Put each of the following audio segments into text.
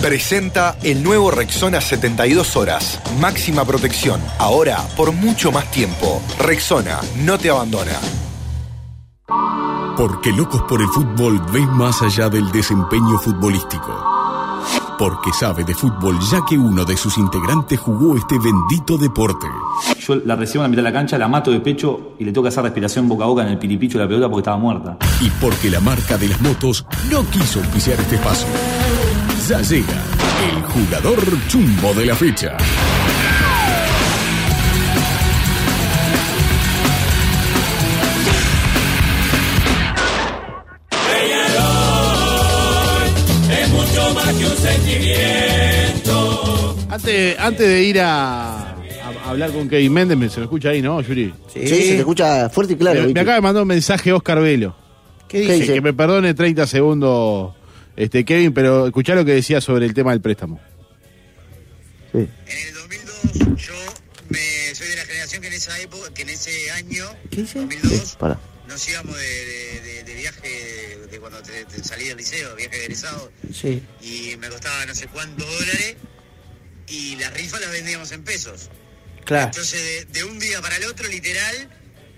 Presenta el nuevo Rexona 72 horas. Máxima protección. Ahora por mucho más tiempo. Rexona no te abandona. Porque Locos por el Fútbol ven más allá del desempeño futbolístico. Porque sabe de fútbol ya que uno de sus integrantes jugó este bendito deporte. Yo la recibo en la mitad de la cancha, la mato de pecho y le toca hacer respiración boca a boca en el piripicho de la pelota porque estaba muerta. Y porque la marca de las motos no quiso auspiciar este espacio. Ya llega el jugador chumbo de la fecha. es mucho más que un sentimiento. Antes, antes de ir a, a hablar con Kevin Méndez, me- se lo escucha ahí, ¿no, Yuri? Sí, se te escucha fuerte y claro. Me, acaba de mandar un mensaje Oscar Velo. ¿Qué dice? Que me perdone 30 segundos, este Kevin, pero escuchá lo que decía sobre el tema del préstamo. Sí. Yo me, soy de la generación que en esa época, que en ese año, ¿Qué dice? 2002, Para. nos íbamos de, de- de- de viaje de cuando te, te salí del liceo, viaje de egresado, Sí. y me costaba no sé cuántos dólares, y las rifas las vendíamos en pesos. Claro. Entonces, de, de un día para el otro, literal,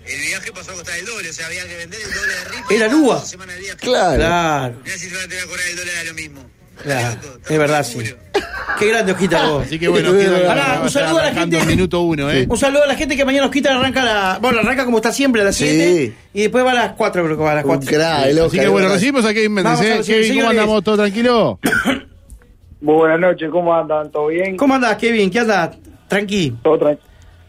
el viaje pasó a costar el doble, o sea, había que vender el doble de rifa. Era lúa. Claro. Claro. Mirá si te vas a tener que cobrar el dólar a lo mismo. Claro. Es verdad, sí. Qué grande Ojita vos. Así que bueno, Pará, un saludo a la gente. minuto uno, ¿eh? Un saludo a la gente que mañana Osquita arranca la. Bueno, arranca como está siempre a las Sí. 7 y después va a las 4, creo que va a las 4. Así que bueno, recibimos a Kevin Méndez, ¿eh? Kevin, ¿cómo andamos? ¿Todo tranquilo? Muy buenas noches, ¿cómo andan? ¿Todo bien? ¿Cómo andás, Kevin? ¿Qué andas? Tranqui. Todo, tran-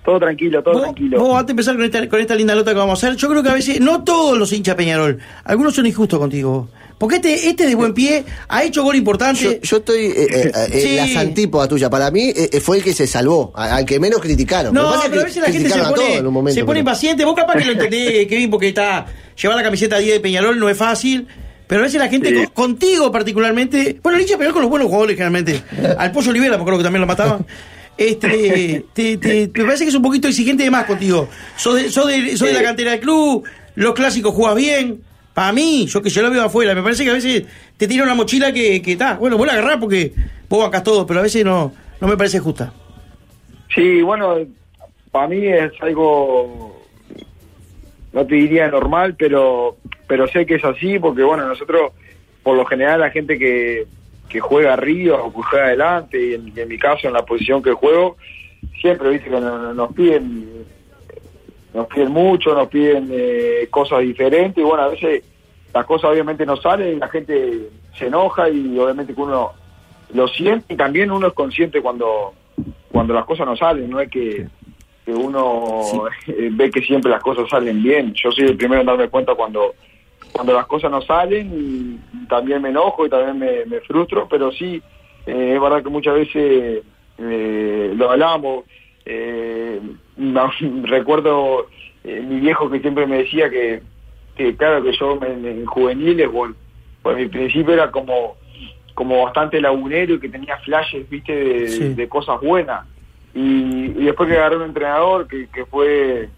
todo tranquilo, todo Vos- tranquilo. Vos, antes de empezar con esta, con esta linda nota que vamos a hacer, yo creo que a veces, no todos los hinchas Peñarol, algunos son injustos contigo. Porque este, este de buen pie ha hecho gol importante. Yo, yo estoy eh, eh, eh, Sí. las antípodas tuyas. Para mí eh, eh, fue el que se salvó, al que menos criticaron. No, pero a veces la gente se pone, en un momento, se pone pero- impaciente. Vos capaz que lo entendés, Kevin, porque está llevar la camiseta 10 de Peñarol no es fácil. Pero a veces la gente, con- contigo particularmente, bueno, el hincha de Peñarol con los buenos jugadores generalmente. Al Pollo Olivera, me acuerdo que también lo mataban. Este, te, te- me parece que es un poquito exigente de más contigo. Sos de, sos de, sos de la cantera del club, los clásicos jugás bien. Para mí, yo que yo lo veo afuera, me parece que a veces te tira una mochila que está. bueno, vos la agarrás porque vos bancás todo, pero a veces no, no me parece justa. Sí, bueno, para mí es algo, no te diría normal, pero pero sé que es así porque, bueno, nosotros, por lo general, la gente que, que juega arriba o que juega adelante, y en, mi caso, en la posición que juego, siempre, viste, que nos, nos piden nos piden mucho, nos piden eh, cosas diferentes, y bueno, a veces las cosas obviamente no salen, y la gente se enoja y obviamente que uno lo siente y también uno es consciente cuando cuando las cosas no salen, no es que, que uno ve que siempre las cosas salen bien. Yo soy el primero en darme cuenta cuando cuando las cosas no salen también me enojo y también me, me frustro, pero sí, eh, es verdad que muchas veces eh, lo hablamos. Eh, no, recuerdo eh, mi viejo que siempre me decía que, que claro que yo en, en juveniles, bueno, pues mi principio era como como bastante lagunero y que tenía flashes, viste, de, Sí. de cosas buenas. Y, y después que agarré un entrenador que, que fue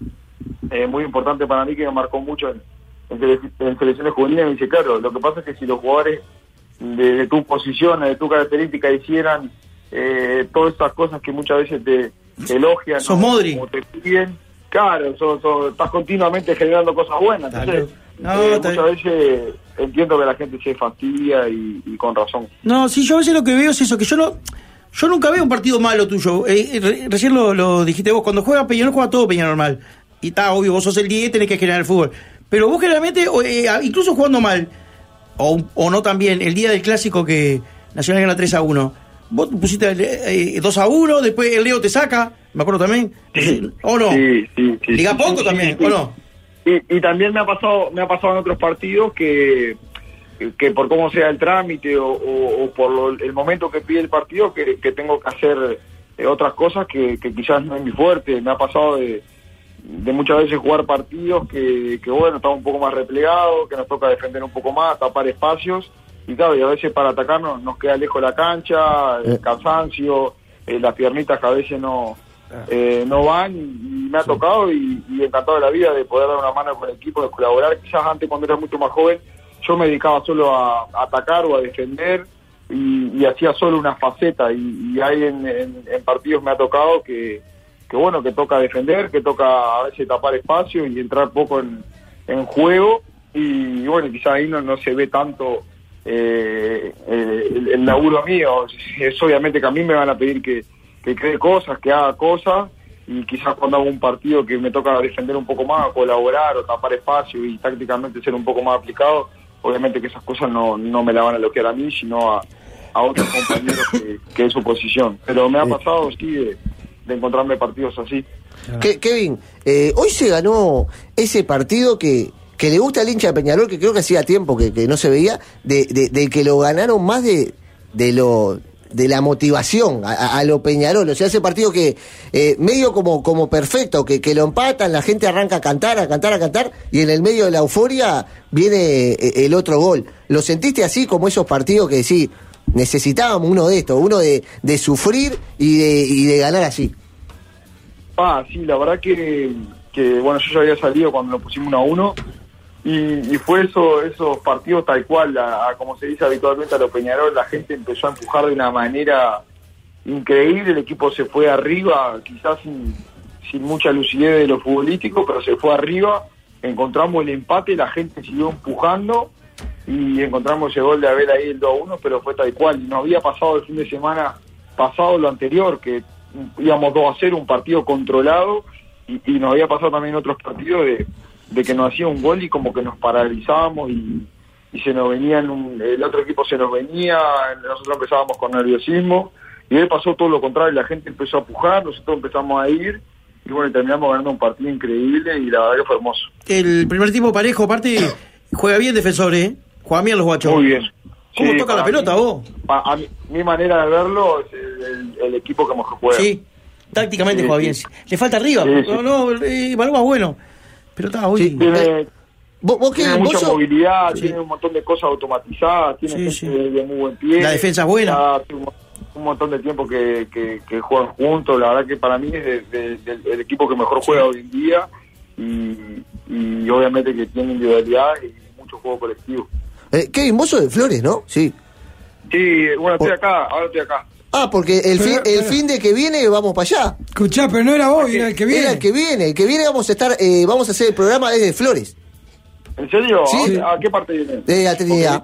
muy importante para mí, que me marcó mucho en, en, selecciones juveniles, me dice, claro, lo que pasa es que si los jugadores de, de tu posición, de tu característica, hicieran eh, todas estas cosas que muchas veces te, te elogian, Sos o- Modri. o te piden, claro, sos- sos- estás continuamente generando cosas buenas. Entonces, No, eh, muchas veces entiendo que la gente se fastidia y, y con razón. No, sí, yo a veces lo que veo es eso, que yo no. Yo nunca veo un partido malo tuyo. Eh, re- recién lo, lo dijiste vos, cuando juega Peñarol juega todo Peñarol normal. Y está obvio, vos sos el 10, tenés que generar el fútbol. Pero vos generalmente, eh, incluso jugando mal, o, o no también, el día del clásico que Nacional gana 3 a 1, vos pusiste eh, 2 a 1, después el Leo te saca, me acuerdo también. ¿O no? Sí, sí, sí. Liga poco también. ¿o no? Y, y también me ha pasado me ha pasado en otros partidos que que por cómo sea el trámite o, o- o por lo- el momento que pide el partido que, que tengo que hacer eh, otras cosas que, que quizás no es mi fuerte me ha pasado de, de muchas veces jugar partidos que, que bueno estamos un poco más replegados que nos toca defender un poco más tapar espacios. Y claro y a veces para atacarnos nos queda lejos la cancha el cansancio eh, las piernitas que a veces no eh, no van. Y, y me ha tocado y, y encantado de la vida de poder dar una mano con el equipo, de colaborar. Quizás antes cuando era mucho más joven yo me dedicaba solo a, a atacar o a defender y, hacía solo una faceta. Y, y ahí en, en, partidos me ha tocado que, que, bueno, que toca defender, que toca a veces tapar espacio y entrar poco en, en juego y, bueno, quizá ahí no, no se ve tanto eh, el, el, laburo mío. Es obviamente que a mí me van a pedir que, que cree cosas, que haga cosas y quizás cuando hago un partido que me toca defender un poco más, colaborar o tapar espacio y tácticamente ser un poco más aplicado, obviamente que esas cosas no, no me la van a bloquear a mí, sino a, a otros compañeros que, es su posición. Pero me ha pasado, sí, de, encontrarme partidos así. Kevin, eh, hoy se ganó ese partido que, que le gusta al hincha de Peñarol, que creo que hacía tiempo que, no se veía, de, de, que lo ganaron más de, de lo de la motivación a, lo Peñarol, o sea, ese partido que eh, medio como, como perfecto, que, que lo empatan, la gente arranca a cantar, a cantar, a cantar, y en el medio de la euforia viene eh, el otro gol. ¿Lo sentiste así como esos partidos que sí, necesitábamos uno de estos, uno de, de sufrir y de, y de ganar así? Ah, sí, la verdad que, que, bueno, yo ya había salido cuando lo pusimos uno a uno, y, fue eso, esos partidos tal cual, a, como se dice habitualmente a los Peñarol, la gente empezó a empujar de una manera increíble, el equipo se fue arriba, quizás sin, sin mucha lucidez de lo futbolístico, pero se fue arriba, encontramos el empate, la gente siguió empujando y encontramos ese gol de Abel ahí el 2-1, pero fue tal cual, y nos había pasado el fin de semana pasado lo anterior, que íbamos 2 a 0, un partido controlado, y, y nos había pasado también otros partidos de que nos hacía un gol y como que nos paralizábamos y, se nos venía, el otro equipo se nos venía, nosotros empezábamos con nerviosismo y ahí pasó todo lo contrario, la gente empezó a pujar, nosotros empezamos a ir y bueno, terminamos ganando un partido increíble y la verdad fue hermoso. El primer tiempo parejo, aparte, juega bien defensor, ¿eh? Juega bien los guachos. Muy bien. ¿Cómo toca la pelota vos? A, mi, manera de verlo es el, equipo que mejor juega. Sí, tácticamente juega bien. Le falta arriba, no, no, eh, bueno. Pero está hoy. tiene, mucha movilidad, tiene un montón de cosas automatizadas, tiene gente de, muy buen pie. La defensa es buena. Un, montón de tiempo que, que, juegan juntos. La verdad que para mí es el equipo que mejor juega hoy en día. Y, obviamente que tiene individualidad y mucho juego colectivo. Eh, Kevin, vos de Flores, ¿no? Sí. Sí, bueno, estoy acá, ahora estoy acá. Ah, porque el, fin, el fin de que viene vamos para allá. Escuchá, pero no era vos, era el que viene. Era el que viene. El que viene vamos a estar, eh, vamos a hacer el programa desde Flores. ¿En serio? ¿A qué parte viene? De la Trinidad.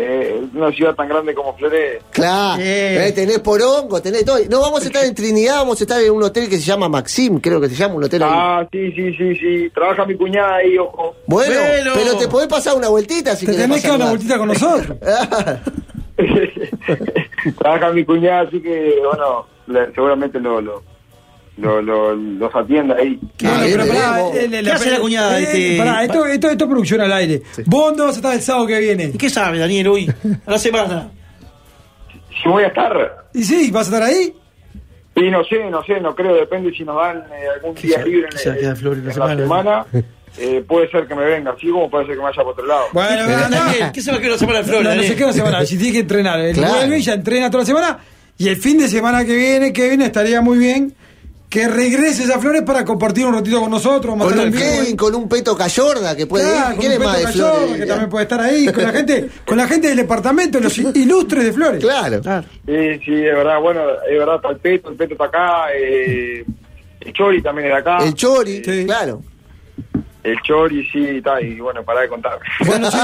Eh, una ciudad tan grande como Flores. Claro, eh, tenés Porongo, tenés todo. No, vamos a estar en Trinidad, vamos a estar en un hotel que se llama Maxim, creo que se llama un hotel Ah, sí, sí, sí, sí. Trabaja mi cuñada ahí, ojo. Bueno, pero te podés pasar una vueltita si te tenés que dar una vueltita con nosotros. Trabaja mi cuñada, así que, bueno, seguramente lo, lo, lo, los atienda ahí. ¿Qué, hace la cuñada? Eh, este... esto, esto, esto es producción al aire. ¿Vos dónde vas a estar el sábado que viene? ¿Y qué sabe, Daniel, hoy? A la semana. Si voy a estar. ¿Y sí? ¿Vas a estar ahí? Sí, no sé, no sé, no creo, depende si nos dan eh, algún día libre en, en, la semana. Eh, puede ser que me venga así como puede ser que me vaya por otro lado. Bueno, Daniel, ¿qué se va a quedar la semana de Flores? No, no se queda la semana, si tiene que entrenar. El claro. vuelve ya entrena toda la semana y el fin de semana que viene, que viene, estaría muy bien que regreses a Flores para compartir un ratito con nosotros. Con un Kevin, con un Peto Cayorda que puede ir. ¿Quién más de Flores? Que también puede estar ahí, con la gente, con la gente del departamento, los ilustres de Flores. Claro. claro. Sí, sí, es verdad, bueno, es verdad, está el Peto, el Peto está acá, eh, el Chori también está acá. El Chori, sí. claro. El Chori, sí, está, y bueno, para de contar. Bueno, sí,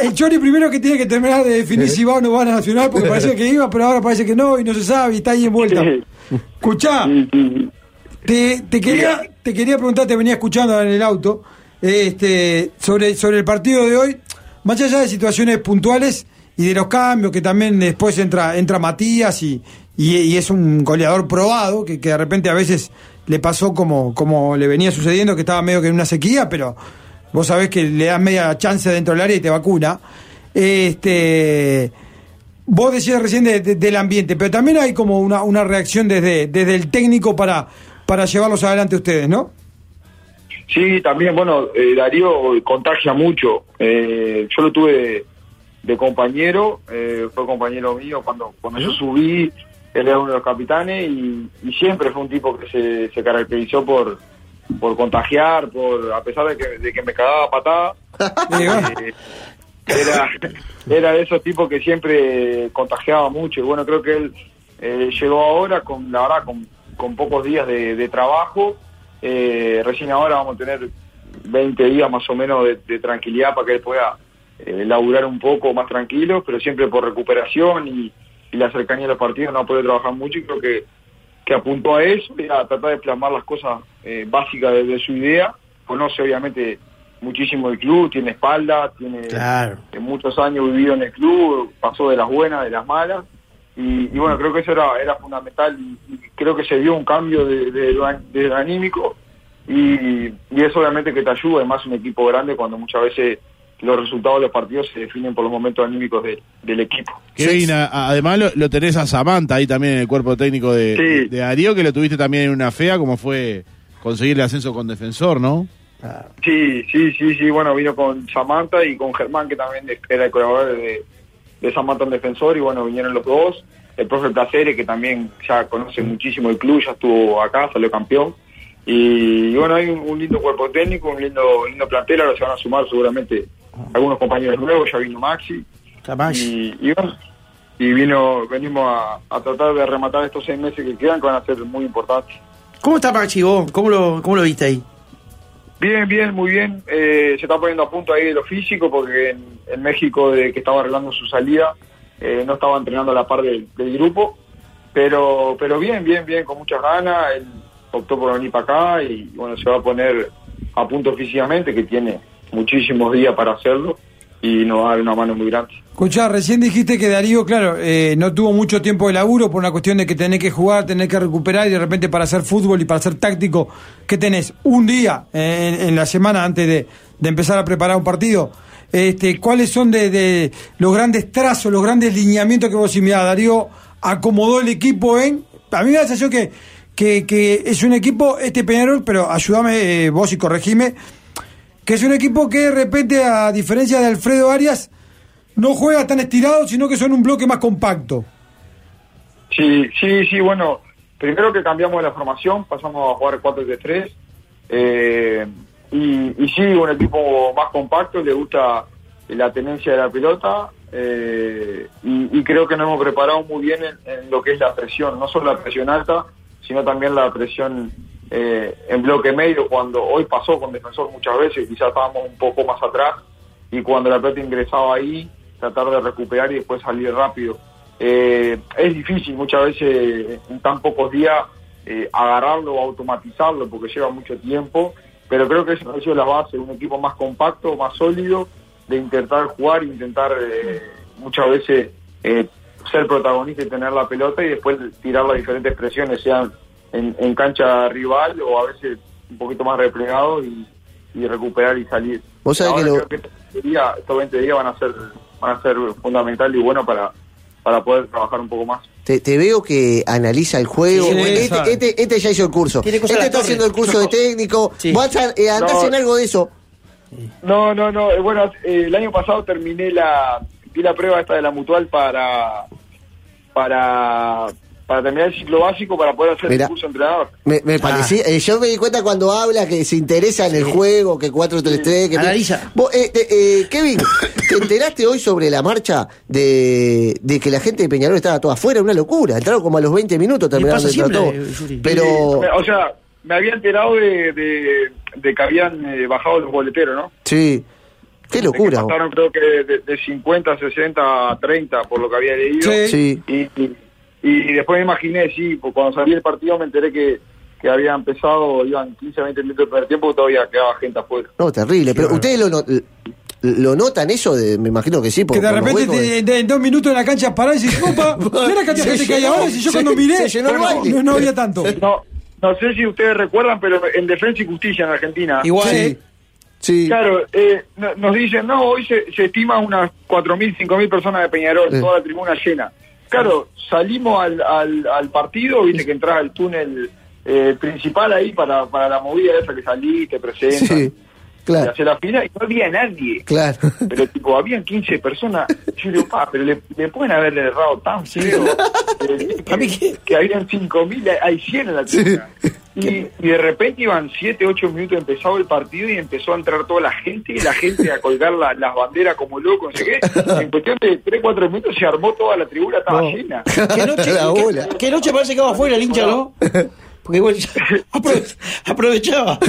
el, Chori primero que tiene que terminar de definir si va o no va a Nacional, porque parece que iba, pero ahora parece que no, y no se sabe, y está ahí en vuelta. Escuchá, te, quería, te quería preguntar, te venía escuchando en el auto, este, sobre, sobre el partido de hoy, más allá de situaciones puntuales y de los cambios, que también después entra, entra Matías y, y, es un goleador probado, que, que de repente a veces le pasó como, como le venía sucediendo, que estaba medio que en una sequía, pero vos sabés que le das media chance dentro del área y te vacuna. Este, vos decías recién del ambiente, pero también hay como una, una reacción desde, desde el técnico para, para llevarlos adelante ustedes, ¿no? Sí, también, bueno, eh, Darío contagia mucho. Eh, yo lo tuve de, compañero, eh, fue compañero mío cuando, cuando yo subí él era uno de los capitanes y, siempre fue un tipo que se, se caracterizó por, por contagiar, por a pesar de que, de que me cagaba patada. era, era de esos tipos que siempre contagiaba mucho. Y bueno, creo que él eh, llegó ahora con, la verdad, con, con pocos días de, de trabajo. Eh, recién ahora vamos a tener 20 días más o menos de, tranquilidad para que él pueda eh, laburar un poco más tranquilo, pero siempre por recuperación y, y la cercanía de los partidos no puede trabajar mucho y creo que, que apuntó a eso y a tratar de plasmar las cosas eh, básicas de, de su idea. Conoce obviamente muchísimo el club, tiene espalda, tiene Claro. eh, muchos años vivido en el club, pasó de las buenas, de las malas, y, y bueno, creo que eso era, era fundamental y, y creo que se dio un cambio de, de, anímico y, y eso obviamente que te ayuda, además un equipo grande cuando muchas veces los resultados de los partidos se definen por los momentos anímicos de- del equipo. Kevin, además lo, lo tenés a Samantha ahí también en el cuerpo técnico de, Sí. de Darío, que lo tuviste también en una fea, como fue conseguir el ascenso con defensor, ¿no? Sí, sí, sí, sí, bueno, vino con Samantha y con Germán, que también era el colaborador de, de Samantha en defensor, y bueno, vinieron los dos. El profe Placeres, que también ya conoce muchísimo el club, ya estuvo acá, salió campeón. Y, y bueno, hay un, un lindo cuerpo técnico, un lindo, lindo plantel, ahora se van a sumar seguramente algunos compañeros nuevos, ya vino Maxi. Y, y bueno, y vino, venimos a, a tratar de rematar estos seis meses que quedan, que van a ser muy importantes. ¿Cómo está Maxi vos? ¿Cómo lo, cómo lo viste ahí? Bien, bien, muy bien. Eh, se está poniendo a punto ahí de lo físico porque en, en México, de que estaba arreglando su salida, eh, no estaba entrenando a la par del, grupo. Pero pero bien, bien, bien, con muchas ganas. Él optó por venir para acá y bueno, se va a poner a punto físicamente, que tiene muchísimos días para hacerlo y nos va a dar una mano muy grande. Escuchá, recién dijiste que Darío, claro, eh, no tuvo mucho tiempo de laburo por una cuestión de que tenés que jugar, tenés que recuperar y de repente para hacer fútbol y para ser táctico, ¿qué tenés? Un día en, en la semana antes de, de empezar a preparar un partido. Este, ¿Cuáles son de, de los grandes trazos, los grandes lineamientos que vos decís, mirá, Darío acomodó el equipo en... A mí me da la sensación que, que, que es un equipo, este Peñarol, pero ayúdame eh, vos y corregime, que es un equipo que de repente, a diferencia de Alfredo Arias, no juega tan estirado, sino que son un bloque más compacto. Sí, sí, sí, bueno, primero que cambiamos la formación, pasamos a jugar 4 de 3 eh, y, sí, un equipo más compacto, le gusta la tenencia de la pelota eh, y, creo que nos hemos preparado muy bien en, en lo que es la presión, no solo la presión alta, sino también la presión eh, en bloque medio, cuando hoy pasó con defensor muchas veces, quizás estábamos un poco más atrás y cuando la pelota ingresaba ahí, tratar de recuperar y después salir rápido. Eh, es difícil muchas veces en tan pocos días eh, agarrarlo o automatizarlo porque lleva mucho tiempo, pero creo que eso ha sido la base, un equipo más compacto, más sólido, de intentar jugar, intentar eh, muchas veces eh, ser protagonista y tener la pelota y después tirar las diferentes presiones, sean en, en cancha rival o a veces un poquito más replegado y, y recuperar y salir. Vos sabés Ahora que lo- creo que estos 20 días, estos 20 días van a ser van a ser fundamental y bueno para para poder trabajar un poco más. Te, te veo que analiza el juego. Sí, este, este, este ya hizo el curso. Este está haciendo el curso de técnico. ¿Vas a eh, andás No. en algo de eso? No, no, no. eh, Bueno, eh, el año pasado terminé la di la prueba esta de la mutual para para para terminar el ciclo básico para poder hacer Mira. el curso de entrenador. Me, me parecía, eh, yo me di cuenta cuando habla que se interesa en el juego, que 4-3-3, que... Analiza. Vos, eh, eh, eh, Kevin, ¿te enteraste hoy sobre la marcha de, de que la gente de Peñarol estaba toda afuera? Una locura. Entraron como a los 20 minutos terminaron todo. Yuri. Pero... Sí, o sea, me había enterado de, de, de que habían eh, bajado los boleteros, ¿no? Sí. Qué locura. Pasaron creo que de, de 50, 60 a 30 por lo que había leído. Sí. Y, y, y después me imaginé, sí, pues cuando salí del partido me enteré que, que había empezado, iban 15, 20 minutos del primer tiempo y todavía quedaba gente afuera. No, terrible. Pero ustedes lo, no- lo notan eso, de, me imagino que sí. por- Que de por repente huecos. te- de- en dos minutos en la cancha parás y dices, opa, mira la cantidad de Se gente que hay ahora. Si yo se- cuando miré, se llenó el no, baile. no, no había tanto. No, no sé si ustedes recuerdan, pero en Defensa y Justicia en Argentina. Igual. Sí. Sí. Claro, eh, no- nos dicen, no, hoy se, se estima unas 4.000, 5.000 personas de Peñarol, Sí. toda la tribuna llena. Claro, salimos al, al, al partido, viste que entras al túnel eh, principal ahí para, para la movida esa que salís, te presentas, Sí, claro. hacer la fila, y no había nadie. Claro. Pero tipo, habían 15 personas. Yo digo, pa, pero le, le pueden haber errado tan feo. eh, que, que habían 5.000, hay 100 en la tribuna. Y, y de repente iban 7, 8 minutos empezado el partido y empezó a entrar toda la gente y la gente a colgar la- las banderas como loco, no sé qué. En cuestión de 3, 4 minutos se armó toda la tribuna, estaba llena. ¿Qué noche, qué- qué noche parece que va afuera el hincha, no? Porque igual aprovechaba.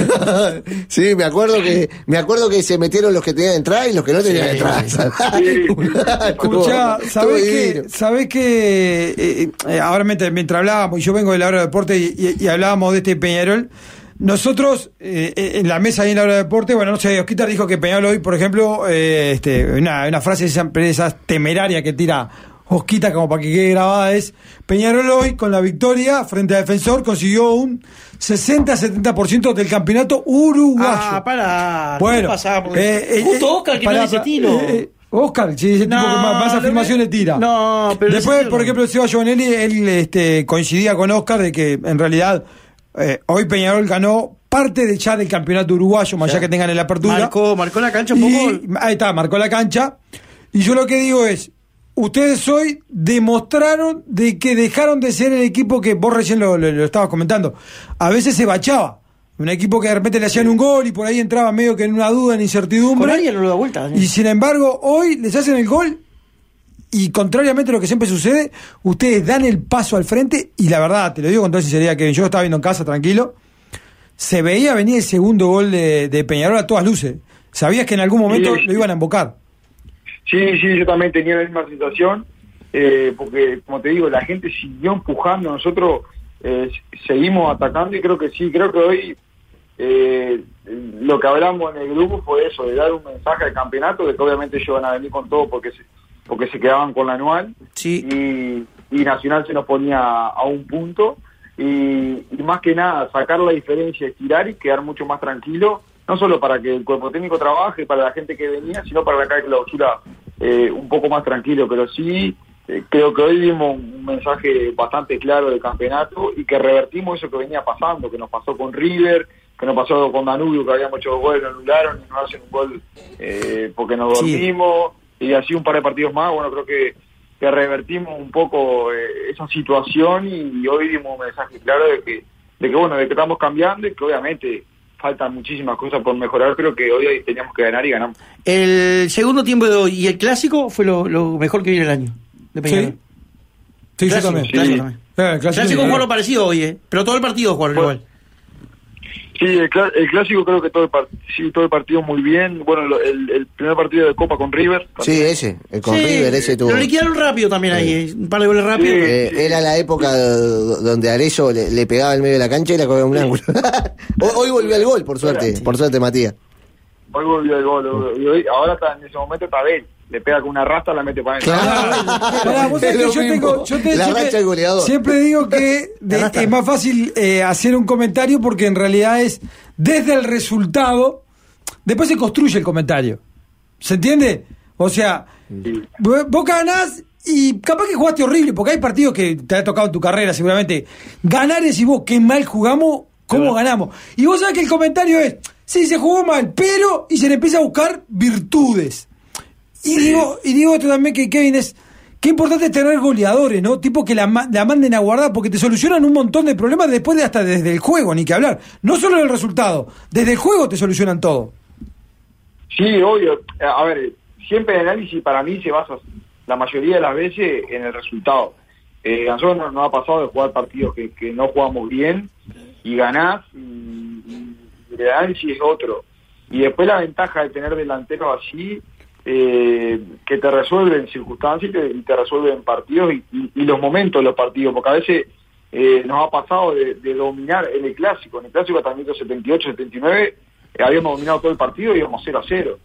Sí, me acuerdo que me acuerdo que se metieron los que tenían entrada y los que no tenían entrada. Escuchá, ¿sabés que, sabés que eh, eh, ahora mientras, mientras hablábamos, y yo vengo de la hora de deporte y, y- y hablábamos de este Peñarol, nosotros eh, en la mesa ahí en la hora de deporte, bueno, no sé, Osquitar dijo que Peñarol hoy, por ejemplo, eh, este, una, una frase de esa, esas temeraria que tira Osquita como para que quede grabada es, Peñarol hoy con la victoria frente a Defensor consiguió un 60-70% del campeonato uruguayo. Ah, para. Bueno, ¿qué pasaba? eh, eh, Justo eh, Oscar que pará, no dice tiro. eh, eh, Oscar, sí, ese tipo No, que más, afirmaciones me- tira. No, pero Después, por ejemplo, Seba Giovanelli, él este, coincidía con Oscar de que en realidad eh, hoy Peñarol ganó parte de ya del campeonato uruguayo, más allá que tengan en la apertura. Marcó, marcó la cancha un Y- poco. ahí está, marcó la cancha. Y yo lo que digo es, ustedes hoy demostraron de que dejaron de ser el equipo que vos recién lo, lo- lo estabas comentando. A veces se bachaba. Un equipo que de repente le hacían un gol y por ahí entraba medio que en una duda, en incertidumbre. Con no lo da vuelta. Y sin embargo, hoy les hacen el gol y contrariamente a lo que siempre sucede, ustedes dan el paso al frente y la verdad, te lo digo con toda sinceridad, que yo estaba viendo en casa tranquilo, se veía venir el segundo gol de, de Peñarol a todas luces. Sabías que en algún momento Sí. lo iban a embocar. Sí, sí, yo también tenía la misma sensación, eh, porque como te digo, la gente siguió empujando, nosotros eh, seguimos atacando y creo que sí, creo que hoy eh, lo que hablamos en el grupo fue eso, de dar un mensaje al campeonato, de que obviamente ellos van a venir con todo porque se, porque se quedaban con la anual. Y, y Nacional se nos ponía a un punto. Y, y más que nada sacar la diferencia, estirar y quedar mucho más tranquilo, no solo para que el cuerpo técnico trabaje, para la gente que venía, sino para la calle clausura eh, un poco más tranquilo, pero sí eh, creo que hoy dimos un mensaje bastante claro del campeonato y que revertimos eso que venía pasando, que nos pasó con River, que nos pasó con Danubio, que habíamos hecho goles, lo anularon y nos hacen un gol eh, porque nos Sí. dormimos, y así un par de partidos más, bueno, creo que, que revertimos un poco eh, esa situación y, y hoy dimos un mensaje claro de que, de que, bueno, de que estamos cambiando y que obviamente faltan muchísimas cosas por mejorar, pero que hoy, teníamos que ganar y ganamos. El segundo tiempo de hoy y el clásico fue lo, lo mejor que viene el año. De Peñarol. Sí, yo Clásico, también. clásico Sí. también. Eh, el Clásico, clásico- jugó lo parecido hoy, ¿eh? Pero todo el partido jugaron igual. Sí, el, cla- el clásico creo que todo el, par- sí, todo el partido muy bien. Bueno, lo- el, el primer partido de Copa con River. Sí, ese, el con Sí, River, ese tuvo. Lo liquidaron rápido también ahí, eh, un par de goles rápidos. Eh, era la época do- donde Arezzo le, le pegaba en medio de la cancha y la cogía un ángulo. hoy, hoy volvió al gol, por suerte, por suerte, Matías. Hoy volvió el gol. hoy- ahora está, en ese momento está Bel. Le pega con una rasta, la mete para adentro. Pará, vos sabés Es que lo yo tengo, yo te- La siempre- racha del goleador. Siempre digo que de- es más fácil eh, hacer un comentario porque en realidad es desde el resultado, después se construye el comentario. ¿Se entiende? O sea, vos vos ganás y capaz que jugaste horrible, porque hay partidos que te ha tocado en tu carrera seguramente. Ganar es y vos, qué mal jugamos, cómo ganamos. Y vos sabés que el comentario es, sí, se jugó mal, pero, y se le empieza a buscar virtudes. Y digo, y digo esto también que Kevin es qué importante tener goleadores, ¿no? Tipo que la, ma- la manden a guardar porque te solucionan un montón de problemas después de hasta desde el juego, ni que hablar. No solo el resultado, desde el juego te solucionan todo. Sí, obvio. A ver, siempre el análisis para mí se basa la mayoría de las veces en el resultado. Eh, a nosotros nos, nos ha pasado de jugar partidos que, que no jugamos bien y ganás y, y el análisis es otro. Y después la ventaja de tener delantero así, eh, que te resuelven circunstancias y te, y te resuelven partidos y, y- y los momentos de los partidos, porque a veces eh, nos ha pasado de, de dominar en el clásico, en el clásico hasta el minuto 78, 79, eh, habíamos dominado todo el partido y íbamos 0 a 0.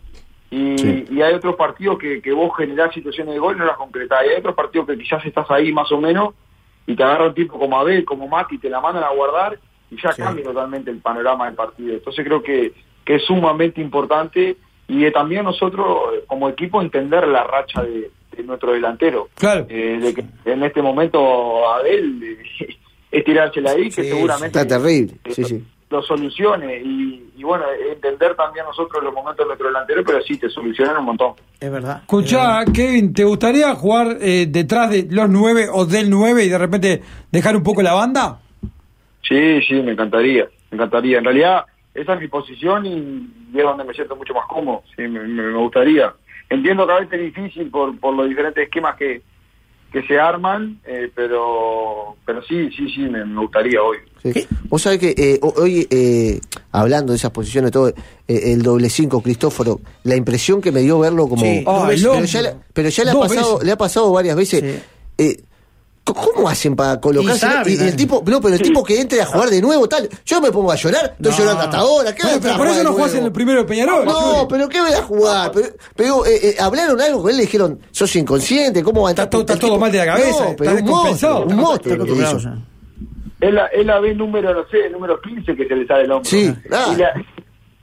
Y, y hay otros partidos que, que vos generás situaciones de gol y no las concretás. Y hay otros partidos que quizás estás ahí más o menos y te agarra un tipo como Abel, como Mati, te la mandan a guardar y ya cambia totalmente el panorama del partido. Entonces creo que, que es sumamente importante y de también nosotros eh, como equipo entender la racha de, de nuestro delantero. Claro. Eh, de que en este momento Abel eh, es tirársela ahí, que seguramente Está terrible, sí, sí. lo solucione y, y bueno, entender también nosotros los momentos de nuestro delantero, pero sí, te solucionan un montón. Es verdad. Escuchá, Kevin, ¿te gustaría jugar eh, detrás de los nueve o del nueve y de repente dejar un poco la banda? Sí, sí, me encantaría, me encantaría. En realidad, esa es mi posición y, y es donde me siento mucho más cómodo. Sí, me, me- gustaría. Entiendo que a veces es difícil por, por los diferentes esquemas que, que se arman, eh, pero pero sí, sí, sí, me, me gustaría hoy. Sí. Vos sabés que eh, ho- hoy, eh, hablando de esas posiciones, todo, eh, el doble cinco, Cristóforo, la impresión que me dio verlo como. Sí, pero, doble pero ya, le- pero ya le ha, pasado, veces. le ha pasado varias veces. Eh, co- ¿Cómo hacen para colocarse? Y el ¿eh? tipo, no, pero el tipo que entre a jugar de nuevo, tal. Yo me pongo a llorar, estoy No. llorando hasta ahora. ¿qué Bueno, pero por eso no jugás en el primero de Peñarol. No, pero ¿qué voy a jugar? Pero, pero, eh, eh, hablaron algo con él, le dijeron, sos inconsciente, ¿cómo va a entrar? Está El todo mal de la cabeza, No, está pero un monstruo, un monstruo. Que hizo. Es la, es la vez número, no sé, número 15 que se le sale el hombro. Sí, ah. y, la,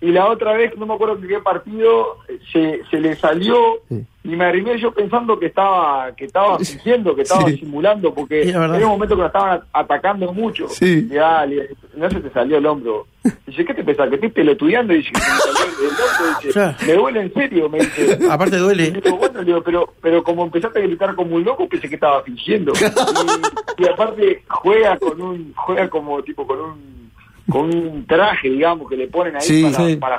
y la otra vez, no me acuerdo en qué partido, se, se le salió y me arrimé yo pensando que estaba que estaba fingiendo, que estaba Sí. simulando, porque la era un momento que lo estaban atacando mucho. Sí. Y dale, no se te salió el hombro. Dice, ¿qué te pensás? Que estoy pelotudeando y dice, me salió el, hombro. Dice, Claro. me duele en serio, me dice. Aparte duele. Y digo, bueno, le digo, pero, pero como empezaste a gritar como un loco, pensé que estaba fingiendo. Y, y aparte juega con un, juega como tipo con un, con un traje, digamos, que le ponen ahí Sí, para, sí. para,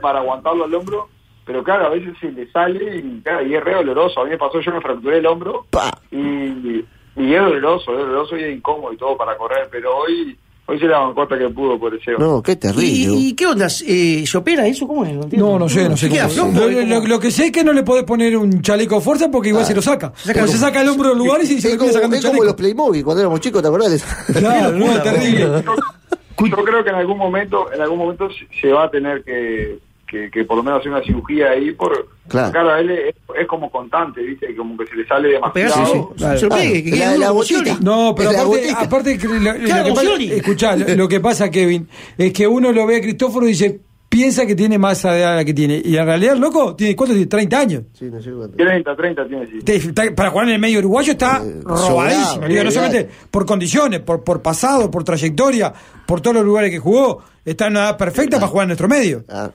para aguantarlo al hombro. Pero claro, a veces se le sale y, claro, y es re doloroso. A mí me pasó, yo me fracturé el hombro y, y es doloroso, es doloroso y es incómodo y todo para correr. Pero hoy, hoy se la bancó hasta que pudo por ese No, qué terrible. ¿Y, y qué onda? Eh, ¿Se opera eso? ¿Cómo es? entiendo. No, no sé, no sé. ¿Se queda cómo- flojo? Lo, lo- lo que sé es que no le podés poner un chaleco de fuerza porque igual se lo saca. saca Porque se saca el hombro del lugar y se, se como, sacando es el como los. Playmobil cuando éramos chicos, ¿te acordás? Claro, no, terrible. Yo creo que en algún momento, en algún momento se- se va a tener que, que, que por lo menos hacer una cirugía ahí por Claro. claro, a él es, es como constante, viste, como que se le sale Pegarse, demasiado. sí, Se lo pegue, que La- quede la. Scioli. No, pero la aparte, aparte lo, lo Claro, que escuchá, lo, lo que pasa, Kevin, es que uno lo ve a Cristóforo y dice, piensa que tiene más edad de la que tiene. Y en realidad, el loco, tiene ¿cuánto tiene? 30 años. Sí, no sé cuánto. 30, 30 tiene, sí. Está- para jugar en el medio uruguayo está robadísimo. sobrado, Digo, no solamente por condiciones, por, por pasado, por trayectoria, por todos los lugares que jugó. Está en una edad perfecta para jugar en nuestro medio. Ah,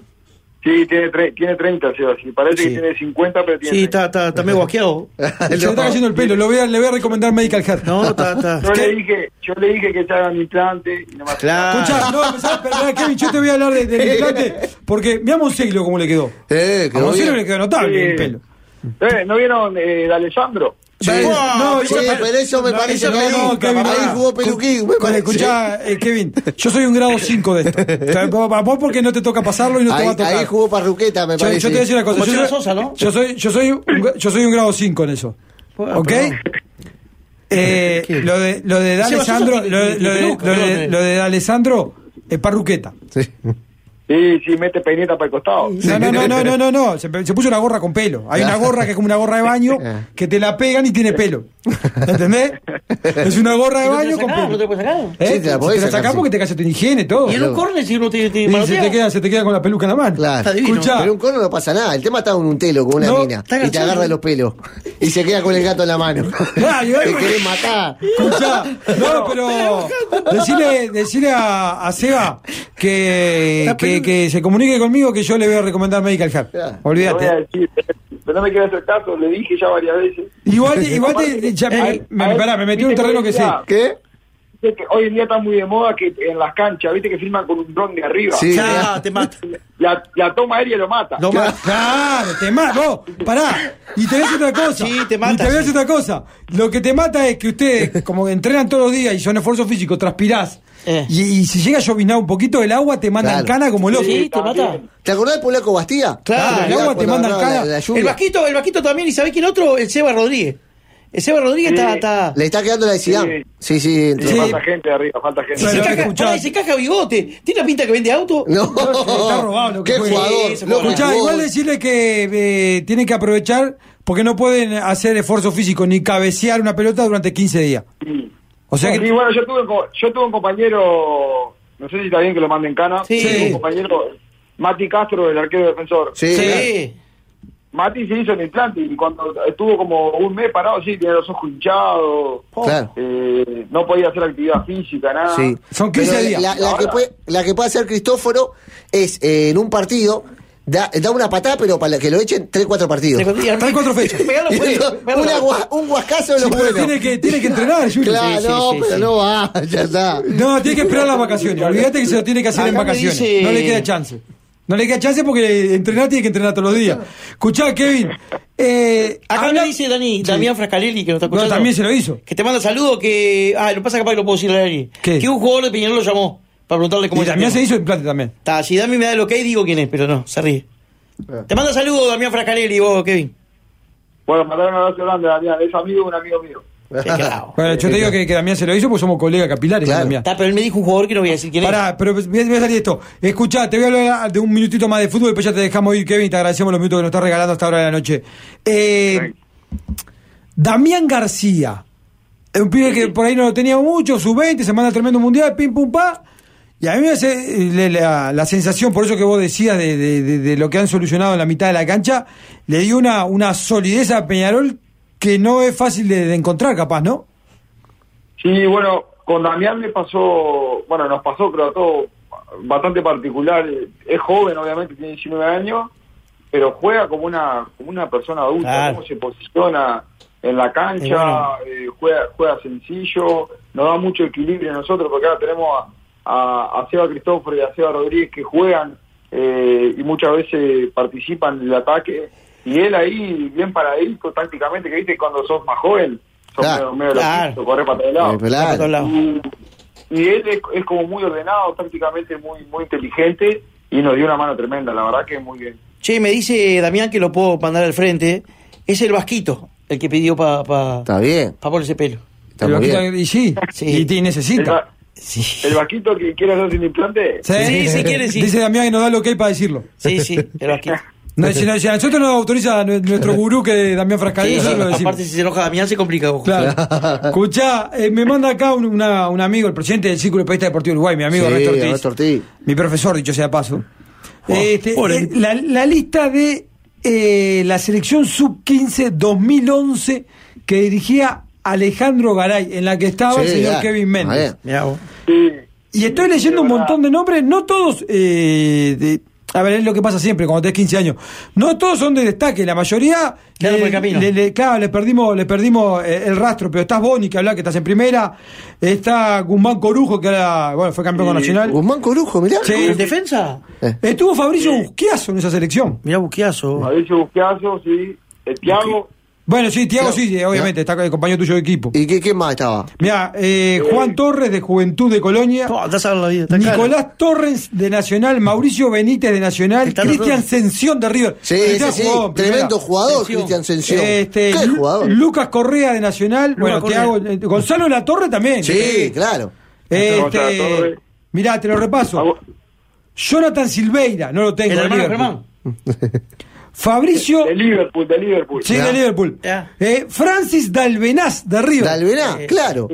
Sí, tiene, tre- tiene 30, Seba, sí. Parece Sí. que tiene 50, pero tiene Sí, 30. está, está, está medio guasqueado. Se le está cayendo el pelo. Lo voy a, le voy a recomendar Medical Hair. No, está, está. Yo le dije, yo le dije que se haga un implante y no me hace Claro. Escuchá, no, ¿sabes? Perdón, Kevin, yo te voy a hablar de- del implante porque mira a Monseglio cómo le quedó. eh, A quedó bien. le quedó notable Sí. el pelo. Eh, ¿No vieron eh, de Alessandro? Sí. No, Sí, yo- pero eso me no, parece que no, Kevin, ahí jugó Peluquín. parece. Escuchá, eh, Kevin, yo soy un grado 5 de esto. O sea, vos porque no te toca pasarlo y no te Ahí, va a tocar. ahí jugó Parruqueta, me Yo, parece. yo te voy a decir una cosa. Yo soy, Sosa, ¿no? yo soy, yo soy, un, yo soy un grado 5 en eso. ¿Ok? Eh, lo de, lo de D'Alessandro, lo de, lo de, lo de, lo de D'Alessandro es parruqueta. Sí. Sí, sí, mete peineta para el costado. No, no, no, no, no, no, no. Se, se puso una gorra con pelo. Hay una gorra que es como una gorra de baño que te la pegan y tiene pelo. ¿Entendés? Es una gorra de ¿Y no te baño con pelo. ¿No te puedes sacar? ¿Eh? Sí, te la Si podés te la sacar, sacás sí. porque te cayó tu higiene, todo. Y en un córner, si uno te, te Y se te, queda, se te queda con la peluca en la mano. Claro. Escuchá, Pero un cono no pasa nada. El tema está en un telo con una No, mina y te agarra los pelos y se queda con el gato en la mano. Claro, te querés matar. Escuchá, no, pero decirle, decirle a, a Seba que, que, que se comunique conmigo que yo le voy a recomendar Medical a Olvídate. decir, pero no me quiere hacer caso, le dije ya varias veces. Igual, te- igual te, ya me, me, ay, pará, me metí en un terreno que decía, ¿Qué? Viste que hoy en día está muy de moda que en las canchas, viste que filman con un dron de arriba. Sí. Ya, te mata. La, la toma aérea lo mata. Lo mata. Claro, te mata. Pará. Y te decir otra cosa. Sí, te mata, Y te voy a decir sí. otra cosa. Lo que te mata es que ustedes, como entrenan todos los días y son esfuerzo físico, transpirás. Eh. Y, y si llega a llovinar un poquito el agua, te mandan Claro. cana como loco. Sí, te mata. ¿Te acordás del polaco Bastía? Claro, Ah, el agua te cuando manda agarraba cara. la- la lluvia. El Vasquito, el Vasquito también, ¿y sabés quién otro? El Seba Rodríguez. Seba Rodríguez Sí. está, está... Le está quedando la de Zidane. Sí, sí. Falta gente arriba, falta gente. Se caja, se caja bigote. ¿Tiene la pinta que vende auto? No, Está robado lo que qué jugador. Escuchá, jugó. igual decirle que eh, tienen que aprovechar porque no pueden hacer esfuerzo físico ni cabecear una pelota durante 15 días. Sí. O sea que. bueno, yo tuve, yo tuve un compañero, no sé si está bien que lo manden cana, Sí. tuve un compañero, Mati Castro, el arquero defensor. Sí, Sí. Mati se hizo el implante y cuando estuvo como un mes parado, sí, tenía los ojos hinchados, claro. eh, no podía hacer actividad física, nada. Sí. Son 15 Pero días. La, la que puede, la que puede hacer Cristóforo es eh, en un partido Da, da una patada, pero para que lo echen 3-4 partidos. Hay cuatro fechas. Pegalo fuerte, pegalo Una un guascazo de Sí, los pero buenos. tiene que, tiene que entrenar, Julio. Claro, Sí, sí, no, sí, pero sí. no va, ya está. No, tiene que esperar las vacaciones. Olvídate que se lo tiene que hacer en Acá me vacaciones. dice- No le queda chance. No le queda chance porque entrenar tiene que entrenar todos los días. Escuchá, Kevin. Eh, Acá habla- me dice Dani, Damián Frascalelli, que nos está No, escuchando. también se lo hizo. Que te manda saludos, que... Ah, lo que pasa capaz que lo puedo decir a Dani. ¿Qué? Que un jugador de Peñarol lo llamó para preguntarle cómo Y es también se hizo implante también. Está, si Dami me da el ok, digo quién es, pero no, se ríe. Te manda saludos, Damián Frascalelli, vos, Kevin. Bueno, mandar un abrazo grande, Damián. Es amigo un amigo mío. Claro. Bueno, yo te digo que, que Damián se lo hizo porque somos colegas capilares. Claro. Damián. Está, pero él me dijo un jugador que no voy a decir quién es. Pará, pero voy a, voy a salir esto. Escuchá, te voy a hablar de un minutito más de fútbol y después ya te dejamos ir, Kevin. Te agradecemos los minutos que nos estás regalando hasta ahora de la noche. Eh, Damián García. Un pibe que por ahí no lo tenía mucho, sub-20, se manda tremendo mundial, pim pum pa. Y a mí me hace la, la sensación, por eso que vos decías de, de- de- de lo que han solucionado en la mitad de la cancha, le dio una, una solidez a Peñarol que no es fácil de, de encontrar, capaz, ¿no? Sí, bueno, con Damián me pasó, bueno, nos pasó creo a todos bastante particular. Es joven, obviamente, tiene 19 años, pero juega como una como una persona adulta, Claro. cómo se posiciona en la cancha, bueno. eh, juega, juega sencillo, nos da mucho equilibrio a nosotros, porque ahora tenemos a, a, a Seba Cristóforo y a Seba Rodríguez que juegan eh, y muchas veces participan en el ataque, y él ahí, bien paradito tácticamente, que viste cuando sos más joven, sos Claro. medio, medio Claro. loquito, para todos lados. Eh, claro. Y, y él es, es como muy ordenado, tácticamente muy muy inteligente y nos dio una mano tremenda, la verdad que muy bien. Che, me dice Damián que lo puedo mandar al frente. Es el Vasquito, el que pidió para pa, Está bien, pa poner ese pelo. está Pero muy aquí- bien. Y sí, Sí. y, El, necesita. Sí. el vaquito que quiere hacer sin implante, Sí, sí, quiere, sí. Dice Damián que nos da el ok para decirlo. Sí, sí, el Vasquito. No, si, a nosotros nos autoriza nu- nuestro gurú que Damián Frascalí, Sí, lo decimos. aparte, si se enoja Damián, se complica. ojo. Claro. Escuchá, eh, me manda acá un, una- un amigo, el presidente del Círculo de Periodistas Deportivo de Uruguay, mi amigo Sí, Ernesto Ortiz. Ernesto Ortiz. Mi profesor, dicho sea de paso. Este, pobre. eh, la, la lista de eh, la selección sub-15 2011 que dirigía Alejandro Garay, en la que estaba el señor ya. Kevin A Méndez. vos. Y estoy leyendo un montón de nombres, no todos, eh, de- a ver, es lo que pasa siempre cuando tenés 15 años. No todos son de destaque, la mayoría, Quedaron por el camino. le- le- claro, le perdimos, le perdimos eh, el rastro, pero estás Boni, que habla que estás en primera, está Guzmán Corujo, que ahora, bueno, fue campeón Sí, nacional. Guzmán Corujo, mirá. Sí. ¿En defensa? Estuvo Fabricio Busquiazo en esa selección. Mirá Busquiazo. Mauricio Busquiazo, sí, el Thiago, Bueno, sí, Tiago Claro. sí, obviamente, está el compañero tuyo de equipo. ¿Y qué, qué más estaba? Mira, eh, Juan Torres de Juventud de Colonia. Ver la vida. está claro. Nicolás Torres de Nacional, Mauricio Benítez de Nacional, Cristian dos. Sención de River. Sí, Cristian sí, sí. jugó. Tremendo jugador, Sensión. Cristian Sensión. Este, ¿Qué Lu- jugador? Lucas Correa de Nacional, bueno. Thiago, eh, Gonzalo La Torre también. Sí, claro. Este, Latorre. mirá, te lo repaso. Jonathan Silveira, no lo tengo. El hermano. Germán. Fabricio, de Liverpool, de Liverpool. sí, de Liverpool. Eh, Francis Dalbenaz de River. Dalbená, Eh, claro.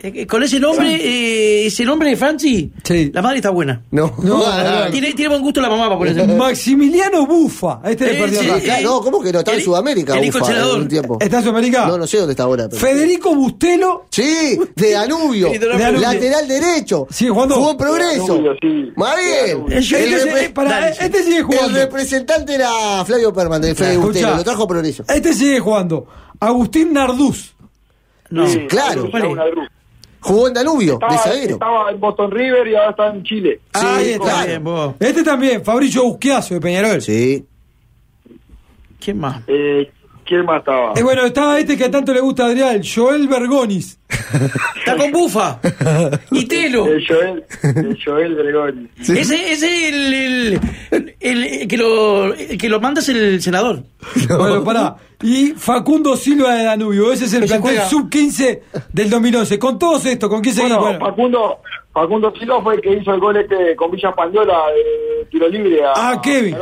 Eh, con ese nombre, eh, ese nombre de Franci, Sí. la madre está buena. No, No, no. Tiene, tiene buen gusto la mamá para ponerse. Maximiliano Bufa. Este le Eh, perdió sí, el no, ¿cómo que no? Está en Sudamérica, el hijo Ufa, del senador. en un tiempo. ¿Está en Sudamérica? No, no sé dónde está ahora. pero- Federico Bustelo. Sí, de Danubio. Sí, de Danubio. Lateral derecho. Sigue jugando. Jugó en progreso. Danubio, sí. Eh, este, eh, eh, este sigue El jugando. representante era Flavio Perman, Fede Escucha. Bustelo. Lo trajo progreso. Este sigue jugando. Agustín Narduz. No. Sí, claro. Jugó en Danubio, Estaba, de zaguero. estaba en Boston River y ahora está en Chile. Ahí está. claro. Bien, vos. Este también, Fabricio Busquiazo de Peñarol. Sí. ¿Quién más? Eh, ¿Quién más estaba? Y bueno, estaba este que a tanto le gusta a Adrián, Joel Bergonis. Está con bufa. y Telo. El Joel, el Joel Gregori. Ese es el, el, el- el que lo el que lo manda es el senador. Bueno, pará. Y Facundo Silva de Danubio. Ese es el Ese plantel juega. sub-15 del 2011. Con todos estos, ¿con quién seguimos? Bueno, Facundo, Facundo Silva fue el que hizo el gol este con Villa Pandiola de tiro libre a Ah, Kevin.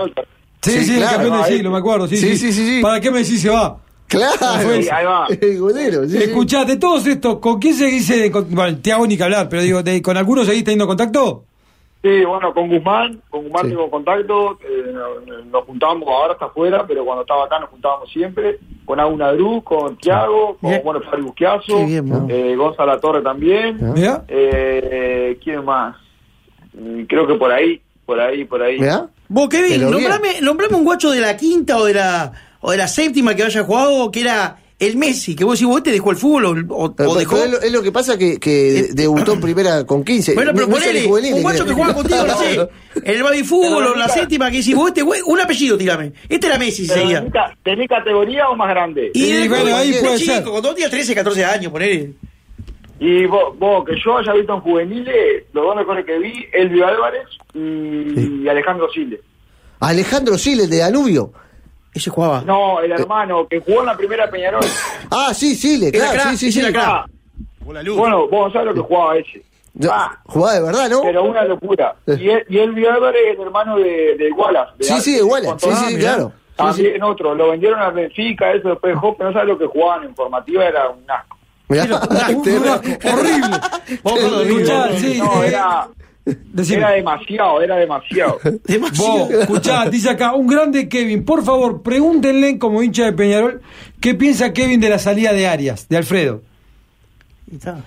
Sí, sí, sí, el claro. campeón del siglo, me acuerdo. Sí, Sí, sí, sí, sí, sí. ¿Para qué me decís se va? Claro. Sí, ahí va. El golero, sí, sí. Escuchate, todos estos, ¿con quién seguís? con- Bueno, te hago ni que hablar, pero digo, de- ¿con algunos seguís teniendo contacto? Sí, bueno, con Guzmán, con Guzmán Sí. tengo contacto, eh, nos, juntamos, ahora está afuera, pero cuando estaba acá nos juntábamos siempre, con Auna Dru, con Tiago, con Bien. bueno, Fari Busquiazo, eh, Gonzalo Torre también, eh, ¿quién más? Mm, Creo que por ahí, por ahí, por ahí. Vos, Kevin, nombrame, nombrame un guacho de la quinta o de la o de la séptima que haya jugado que era el Messi, que vos decís, vos te dejó el fútbol o, o- Pero, o dejó. pero es, lo, es lo que pasa que, que debutó en primera con 15. Bueno, pero No- no son ponele, juveniles, un guacho que juega contigo, no sé, en el baby fútbol o en la séptima que decís, vos este güey, un apellido tirame. Este era Messi, Pero seguía. ¿de mi ca- ¿De mi categoría o más grande? Y, de- bueno, ahí de puede chico, ser. Cuando vos tenías 13, 14 años, ponele. Y vos, vos, que yo haya visto en juveniles, los dos mejores que vi, Elvio Álvarez y, y Alejandro Siles. Alejandro Siles de Danubio. Ese jugaba. No, el hermano que jugó en la primera Peñarol. Ah, sí, Siles, Era claro, crack, sí, sí, sí. era crack. Bueno, vos sabés lo que jugaba ese. Ah, jugaba de verdad, ¿no? pero una locura. Y, Elvio Álvarez es el hermano de, de Wallace. de Sí, sí, de Wallace. Sí, sí, sí, claro. También otro, lo vendieron a Benfica, eso después dejó, pero no sabes lo que jugaban en formativa, era un asco. horrible. Escuchá, sí, No, eh, era, decime. era demasiado, era demasiado. Vos, escuchá, dice acá, un grande Kevin, por favor, pregúntenle como hincha de Peñarol, ¿qué piensa Kevin de la salida de Arias, de Alfredo?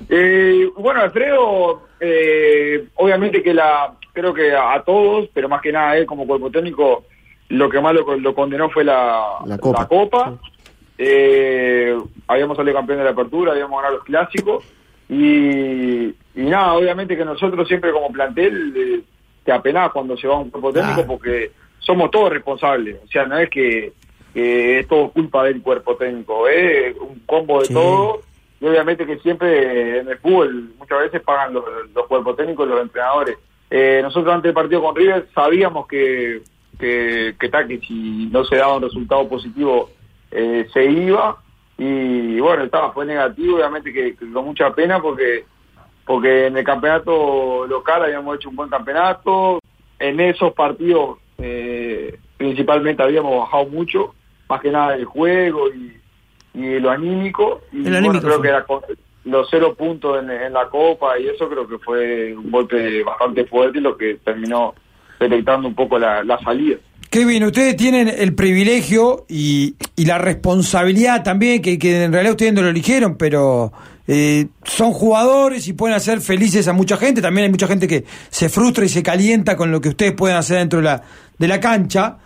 Eh, bueno, Alfredo, eh, obviamente que la, creo que a, a todos, pero más que nada a él como cuerpo técnico, lo que más lo, lo condenó fue la, La Copa. Copa. Eh, habíamos salido campeón de la apertura, habíamos ganado los clásicos y, y nada, obviamente que nosotros siempre como plantel eh, te apenás cuando se va un cuerpo técnico Ah. porque somos todos responsables, o sea, no es que, que es todo culpa del cuerpo técnico, es un combo de Sí. todo y obviamente que siempre en el fútbol muchas veces pagan los, los cuerpos técnicos y los entrenadores. Eh, nosotros antes del partido con River sabíamos que, que, que, que si no se daba un resultado positivo eh, se iba y bueno, estaba, fue negativo, obviamente que, que con mucha pena porque porque en el campeonato local habíamos hecho un buen campeonato, en esos partidos eh, principalmente habíamos bajado mucho, más que nada el juego y, y lo anímico, y El bueno, creo fue. que era con- los cero puntos en, en la Copa y eso creo que fue un golpe bastante fuerte y lo que terminó detectando un poco la, la salida. Kevin, ustedes tienen el privilegio y, y la responsabilidad también, que, que en realidad ustedes no lo eligieron, pero eh, son jugadores y pueden hacer felices a mucha gente. También hay mucha gente que se frustra y se calienta con lo que ustedes pueden hacer dentro de la, de la cancha.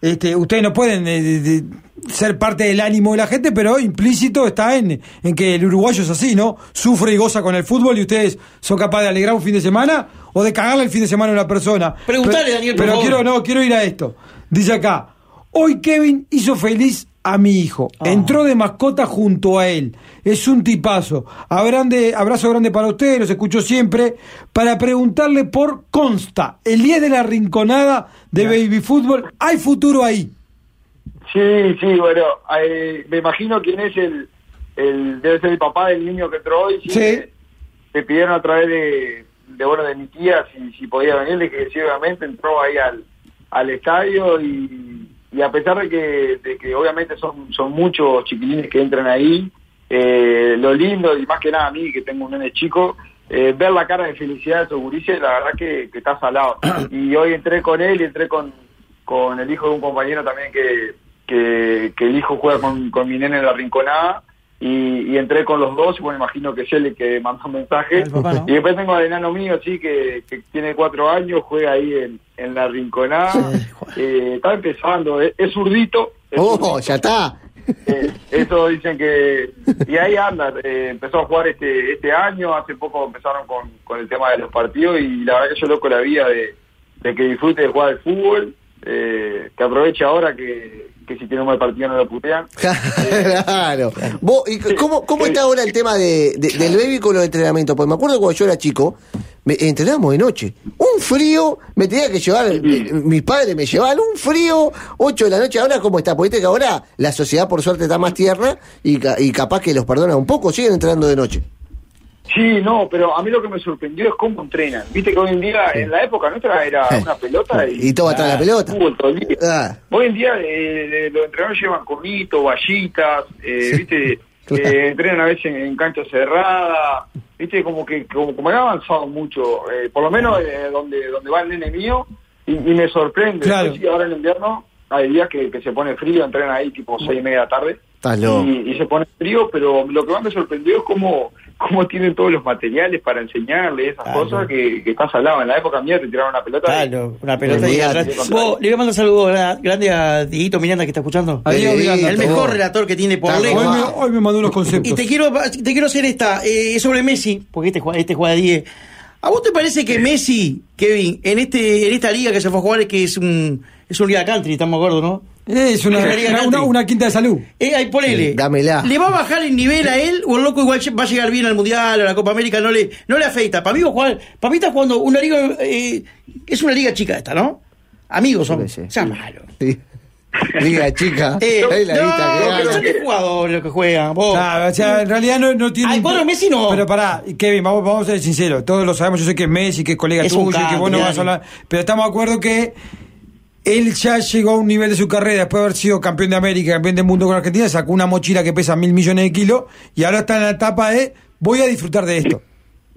Este, ustedes no pueden eh, de- ser parte del ánimo de la gente, pero implícito está en, en que el uruguayo es así, ¿no? Sufre y goza con el fútbol y ustedes son capaces de alegrar un fin de semana o de cagarle el fin de semana a una persona. Preguntale, Pero- Daniel, por Pero favor. quiero, no, quiero ir a esto. Dice acá, hoy Kevin hizo feliz a mi hijo. Entró de mascota junto a él. Es un tipazo. Abrande- abrazo grande para ustedes, los escucho siempre. Para preguntarle por Consta, el 10 de la rinconada de Baby Fútbol. ¿Hay futuro ahí? Sí, sí, bueno, eh, me imagino quién es el, el, debe ser el papá del niño que entró hoy. Sí. Sí. Me, me pidieron a través de, de, bueno, de mi tía si, si podía venir, le dije que sí, obviamente, entró ahí al, al estadio y, y a pesar de que, de que obviamente son, son muchos chiquilines que entran ahí, eh, lo lindo y más que nada a mí que tengo un nene chico, eh, ver la cara de felicidad de esos gurises, la verdad que, que está salado. y hoy entré con él y entré con, con el hijo de un compañero también que, que, que el hijo juega con, con mi nene en la rinconada y, y entré con los dos y bueno imagino que el que mandó un mensaje El papá, ¿no? y después tengo al enano mío sí que, que tiene cuatro años juega ahí en, en la rinconada eh, está empezando es, es zurdito es Oh, zurdito. ya está. Eh, eso dicen que y ahí anda eh, empezó a jugar este este año hace poco empezaron con, con el tema de los partidos y la verdad que yo loco la vida de, de que disfrute de jugar al fútbol eh, que aproveche ahora que, que si tiene un mal partido no lo putean claro. Vos, ¿y ¿Cómo, cómo está ahora el tema de, de- del baby con los entrenamientos? Porque me acuerdo cuando yo era chico, me, entrenábamos de noche. Un frío, me tenía que llevar, mi- mis padres me llevaban un frío, 8 de la noche. Ahora, ¿cómo está? Porque que ahora la sociedad, por suerte, está más tierna y, y capaz que los perdona un poco, siguen entrenando de noche. Sí, no, pero a mí lo que me sorprendió es cómo entrenan. Viste que hoy en día, en la época nuestra, era una pelota y, Y todo atrás de la pelota. fútbol todo el día. Ah. Hoy en día eh, eh, los entrenadores llevan cornitos, vallitas, eh, viste, Claro. eh, entrenan a veces en, en cancha cerrada, viste, como que como, como han avanzado mucho, eh, por lo menos eh, donde donde va el nene mío, y, y me sorprende. Claro. Sí, ahora en invierno hay días que, que se pone frío, entrenan ahí tipo seis y media de la tarde, y, y se pone frío, pero lo que más me sorprendió es cómo, cómo tienen todos los materiales para enseñarle esas Claro. cosas que, que estás al lado. En la época mía te tiraron una pelota. Claro, una pelota y atrás. Vos, le voy a mandar un saludo gra- grande a Dieguito Miranda que está escuchando. A Diego Miranda, el mejor relator que tiene por Hoy lejos. me, hoy me mandó unos conceptos. Y te quiero, te quiero hacer esta, eh, es sobre Messi, porque este juega, este juega 10. ¿A vos te parece que Messi, Kevin, en este, en esta liga que se fue a jugar, que es un, es un liga country, estamos de acuerdo, ¿no? Es una, quinta de salud. Eh, ahí ponele. Dámela. ¿Le va a bajar el nivel a él o el loco igual va a llegar bien al Mundial o a la Copa América? No le, no le afecta. Para mí, jugás- para mí está jugando una liga. eh, es una liga chica esta, ¿no? Amigos son. Sea malo. Sí. Liga chica. Eh, Ahí la no, vista gana. son jugadores los que juegan. Vos. O sea, en realidad no, no tiene. Ay, bueno, Messi no. Pero pará, Kevin, vamos, vamos a ser sinceros. Todos lo sabemos. Yo sé que es Messi, que es colega Es tuyo, que vos no vas a hablar. Pero estamos de acuerdo que él ya llegó a un nivel de su carrera después de haber sido campeón de América, campeón del mundo con Argentina. Sacó una mochila que pesa mil millones de kilos y ahora está en la etapa de voy a disfrutar de esto.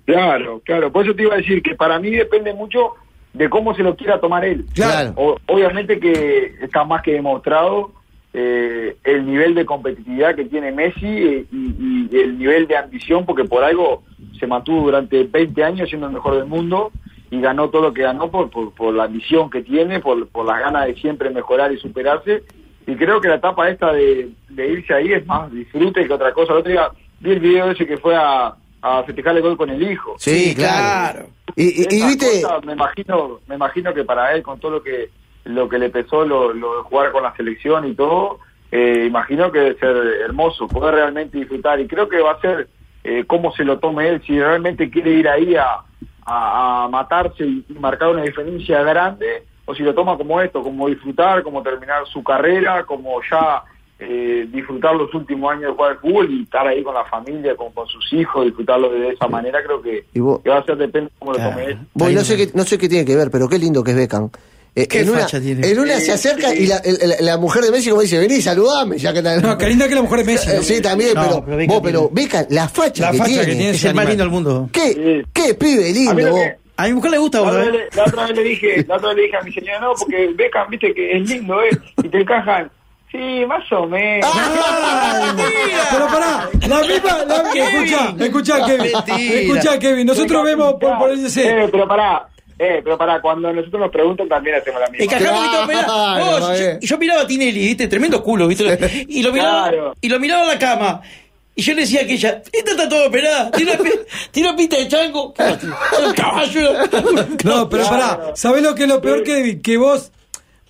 Claro, claro. Por eso te iba a decir que para mí depende mucho de cómo se lo quiera tomar él. Claro. O- obviamente que está más que demostrado eh, el nivel de competitividad que tiene Messi eh, y, y el nivel de ambición, porque por algo se mantuvo durante 20 años siendo el mejor del mundo y ganó todo lo que ganó por, por, por la ambición que tiene, por, por las ganas de siempre mejorar y superarse. Y creo que la etapa esta de, de irse ahí es más disfrute que otra cosa. El otro día vi el video ese que fue a, a festejar el gol con el hijo. Sí, claro. Y, y- y viste, cosas, me imagino me imagino que para él con todo lo que lo que le pesó lo, lo de jugar con la selección y todo eh, imagino que debe ser hermoso poder realmente disfrutar y creo que va a ser eh, cómo se lo tome él si realmente quiere ir ahí a, a, a matarse y, y marcar una diferencia grande o si lo toma como esto como disfrutar como terminar su carrera como ya eh, disfrutar los últimos años de jugar al fútbol y estar ahí con la familia, con, con sus hijos, disfrutarlo de esa manera, creo que, Y vos- que va a ser depende de cómo lo tome él. Voy, no sé qué, no sé qué tiene que ver, pero qué lindo que es Beckham. Eh, ¿Qué en, una, facha tiene? en una se acerca y la, el- la mujer de Messi como dice, vení, saludame, ya que está- No, qué linda que la mujer de Messi. Eh, ¿no? Sí, también, No, pero, pero vos, Beckham, la facha, La que, facha tiene. que tiene es ese el más lindo del mundo. ¿Qué, qué pibe A mí lindo, lo vos. que- A mi mujer le gusta, La vos, otra, vez, le- la otra vez le dije, la otra vez le dije a mi señora, no, porque Beckham, viste que es lindo, ¿eh? Y te encajan. Sí, más o menos. Pero pará, la misma, la, escucha, escucha Kevin, escucha Kevin, nosotros vemos por, por el Eh, pero pará, eh, pero pará, cuando nosotros nos preguntan también hacemos la misma. Y todo, mirá, Claro, vos, yo, miraba a Tinelli, ¿viste? Tremendo culo, ¿viste? Y lo miraba, Claro. y lo miraba en la cama. Y yo le decía a aquella, esta está toda operada, tiene una, tiene una pinta de chango. Un caballo. No, pero pará, ¿sabés lo que es lo peor, Kevin? Que vos,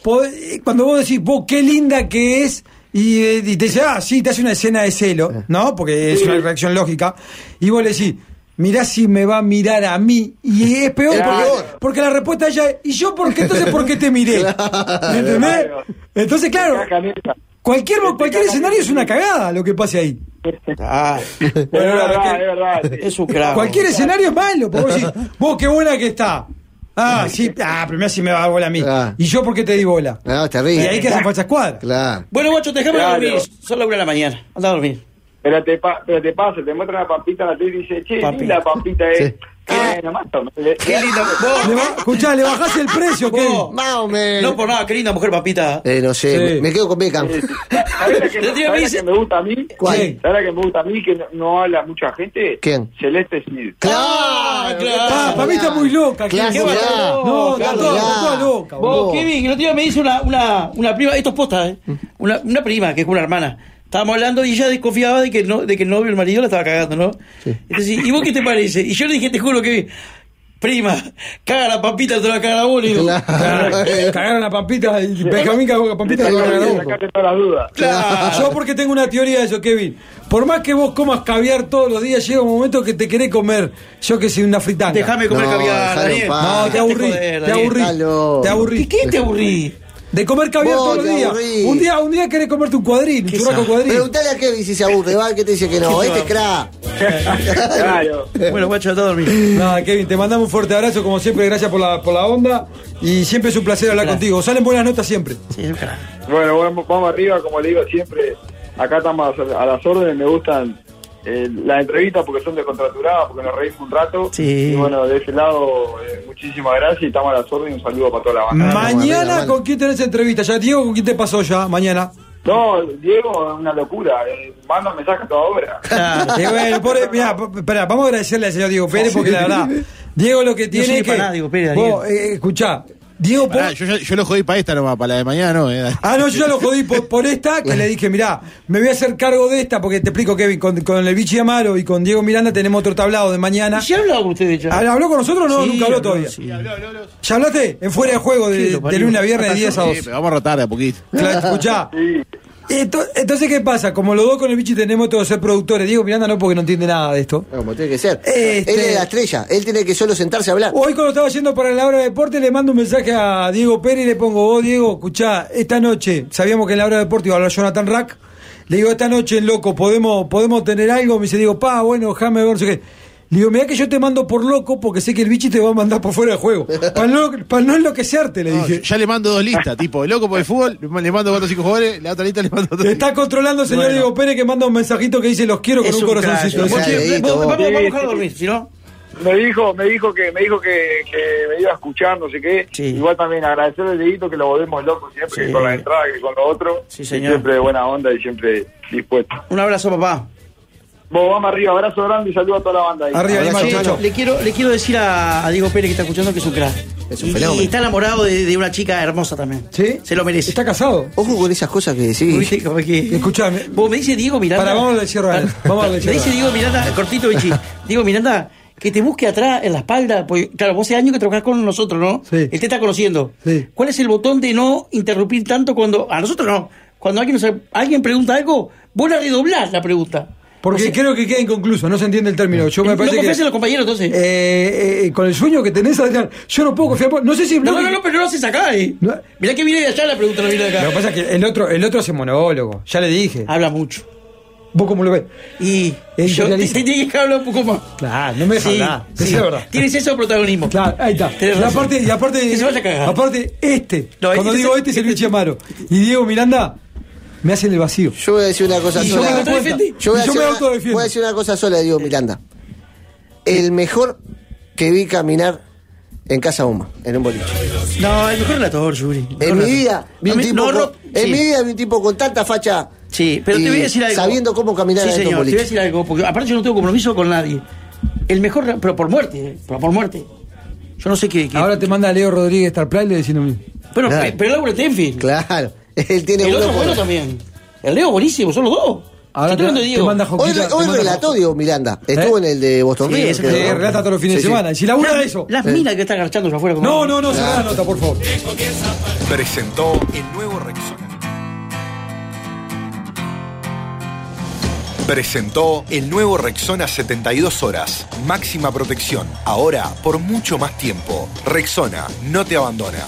podés- cuando vos decís, vos, qué linda que es, y, eh, y te dice, ah, sí, te hace una escena de celo, ¿no? Porque es una reacción lógica, y vos le decís, mirá si me va a mirar a mí, y es peor, porque, porque la respuesta ella es, ¿y yo por qué? Entonces, ¿por qué te miré? ¿Me entendés? Claro. Entonces, claro, Encajan esa. cualquier, cualquier escenario es una cagada lo que pase ahí. Ah, Es verdad, es verdad. sí. es un crack. Cualquier escenario es malo, porque vos decís, vos qué buena que está. Ah, sí, ah, primero sí me va a bola a mí. Ah. ¿Y yo por qué te di bola? No, Y terrible. ahí que hacen falsa escuadra. Claro. Bueno, guacho, déjame Claro. dormir. Son las una de la mañana. Anda a dormir. Pero te, pa- pero te pasa, te muestra una pampita en la tele y dice, che, Pampita. linda pampita es. Sí. Más o menos. Le- Qué linda. Le Vos, ba- escuchá, le bajás el precio, Vos. Kevin. Más o menos. no por nada, qué linda mujer, papita. Eh, no sé, Sí. me, me quedo con Beckham. ¿Sabés la que, dice- que me gusta a mí? ¿Cuál? ¿Sabés la que me gusta a mí que no, no habla mucha gente? ¿Quién? Celeste Smith. Claro, Ah, claro. Ah, para mí está muy loca. Claro. Qué bárbaro. No, está Claro, toda, claro. está toda loca. Vos. Kevin, el otro día me dice una, una, una prima, esto es posta, ¿eh? Una, una prima, que es una hermana. Estábamos hablando y ella desconfiaba de que, el no, de que el novio, el marido, la estaba cagando, ¿no? Entonces, ¿y vos qué te parece? Y yo le dije, te juro que, prima, caga la papita, te la caga la bola. Claro. Cagaron la pampita y Benjamín cagó la pampita. y la dudas. Claro. Yo porque tengo una teoría de eso, Kevin. Por más que vos comas caviar todos los días, llega un momento que te querés comer, yo que sé, una fritanga. Déjame comer No, caviar, Daniel. No, te aburrí, joder, te aburrí. Te aburrí. ¿Y qué te aburrí? De comer caviar todos los días. Un día, un día querés comerte un cuadrín, un cuadrín. Preguntale a Kevin si se aburre, ¿vale? que te dice que no? ¿Qué Este es crack. Claro. Bueno, guacho, a dormir. Nada, Kevin, te mandamos un fuerte abrazo, como siempre, gracias por la, por la onda. Y siempre es un placer hablar contigo. Salen buenas notas siempre. Sí, crack. Bueno, vamos, vamos arriba, como le digo siempre, acá estamos a las órdenes, me gustan eh, las entrevistas porque son descontraturadas, porque nos reímos un rato. Sí. Y bueno, de ese lado, eh, muchísimas gracias y estamos a las órdenes. Un saludo para toda la banda. Mañana, ¿con quién tenés entrevista? Ya, Diego, ¿con quién te pasó ya? Mañana. No, Diego es una locura. eh, manda un mensaje a toda hora. Y bueno, pobre- mirá, vamos a agradecerle al señor Diego Pérez porque la verdad, Diego lo que tiene es que. para nada, Diego Pérez, Vos, eh, escuchá, Diego Pará, yo, yo, yo lo jodí para esta nomás, para la de mañana no. eh. Ah, no, yo ya lo jodí por, por esta, que le dije, mirá, me voy a hacer cargo de esta, porque te explico, Kevin, con, con el Vichy Amaro y con Diego Miranda tenemos otro tablado de mañana. ¿Ya hablado con ustedes ya? Ah, ¿Habló con nosotros o no? Sí, Nunca habló habló, todavía. sí. ¿Ya hablaste? En fuera de juego Sí, de, de lunes a viernes de 10 a Sí, 12. pero vamos a rotar de a poquito. Claro, escuchá. Entonces, ¿qué pasa? Como los dos con el Vichy tenemos todos ser productores, Diego Miranda no, porque no entiende nada de esto. Como tiene que ser. Este- Él es la estrella, él tiene que solo sentarse a hablar. Hoy cuando estaba yendo para la hora de deporte le mando un mensaje a Diego Pérez y le pongo, vos Diego, escuchá, esta noche, sabíamos que en la hora de deporte iba a hablar Jonathan Rack, le digo, esta noche, loco, ¿podemos, podemos tener algo? Me dice, digo, pa, bueno, déjame ver, no sé qué. Le digo, mirá que yo te mando por loco porque sé que el bichi te va a mandar por fuera de juego. Para no, para no enloquecerte, le No, dije. ya le mando dos listas, tipo, el loco por el fútbol, le mando cuatro o cinco jugadores, la otra lista le mando otro. Está controlando el señor Bueno. Diego Pérez que manda un mensajito que dice, los quiero con Es un corazoncito. Vamos, vamos, vamos a dejar dormir, si no. Me dijo, me dijo que me dijo que, que me iba a escuchar, no sé qué. Sí. Igual también agradecerle al Dieguito que lo volvemos loco siempre, Sí. que con la entrada, que con lo otro. Sí, señor. Siempre de buena onda y siempre dispuesto. Un abrazo, papá. Vos vamos arriba, abrazo grande y saludo a toda la banda ahí. Arriba, chau. le quiero, le quiero decir a, a Diego Pérez que está escuchando que es un crack. Es un y, y está enamorado de, de una chica hermosa también. ¿Sí? Se lo merece. ¿Está casado? Ojo con esas cosas que decís. Como que- Escuchame. Vos me dice Diego Miranda. Para, vamos a decirlo a él. Vamos a Me decirlo dice. Diego Miranda, cortito, Vichy. Diego Miranda, que te busque atrás en la espalda. Porque, claro, vos hace años que trabajás con nosotros, ¿no? Sí. Él te está conociendo. Sí. ¿Cuál es el botón de no interrumpir tanto cuando. A nosotros no. Cuando alguien, nos- alguien pregunta algo, vos la redoblás la pregunta. Porque O sea, creo que queda inconcluso, no se entiende el término. Yo me ¿No parece confías que... en los compañeros entonces? Eh, eh, con el sueño que tenés, Adrián, yo no puedo confiar. No sé si. no, no, no, no, pero no lo haces acá, eh. No. Mirá que viene de allá la pregunta, no viene de Lo acá. que pasa es que el otro, el otro hace monólogo. Ya le dije. Habla mucho. ¿Vos cómo lo ves? Y yo te, te tienes que hablar un poco más. Claro, no me deja Sí, hablar. sí. Decí la verdad. Tienes eso de protagonismo. Claro, ahí está. Tenés Y razón. aparte, y aparte, Que se vaya a cagar. aparte, este, No, cuando este digo es- este es el Vichy Amaro y Diego Miranda, me hacen el vacío. Yo voy a decir una cosa Y yo sola. me doy. Yo voy a, yo decir me voy a decir una cosa sola, Diego Miranda. El mejor que vi caminar en Casa Uma, en un boliche. No, el mejor relator, Yuri. En mi vida vi un tipo no, con, no, en sí. mi vida vi un tipo con tanta facha. Sí, pero te voy a decir algo. Sabiendo cómo caminar sí, en un señor, te voy a boliche. decir algo, porque aparte yo no tengo compromiso con nadie. El mejor, pero por muerte, eh, pero por muerte. Yo no sé qué. qué- Ahora te manda Leo Rodríguez Star Play y le mismo. Bueno, Claro. pe- pero Laura Tenfield. Claro, él tiene el otro por- bueno también. El Leo buenísimo, son los dos. Ahora de te, te manda Hoy, Joquita. hoy manda relató Diego Miranda. Estuvo en el de Boston Sí, River, que ¿no? relata todos los fines Sí, de semana. Y si labura Las- eso. Las minas que están agachando afuera. como- No, no, no, cerrá la nota, por favor. Presentó el nuevo Rexona. Presentó el nuevo Rexona 72 horas. Máxima protección. Ahora por mucho más tiempo. Rexona no te abandona.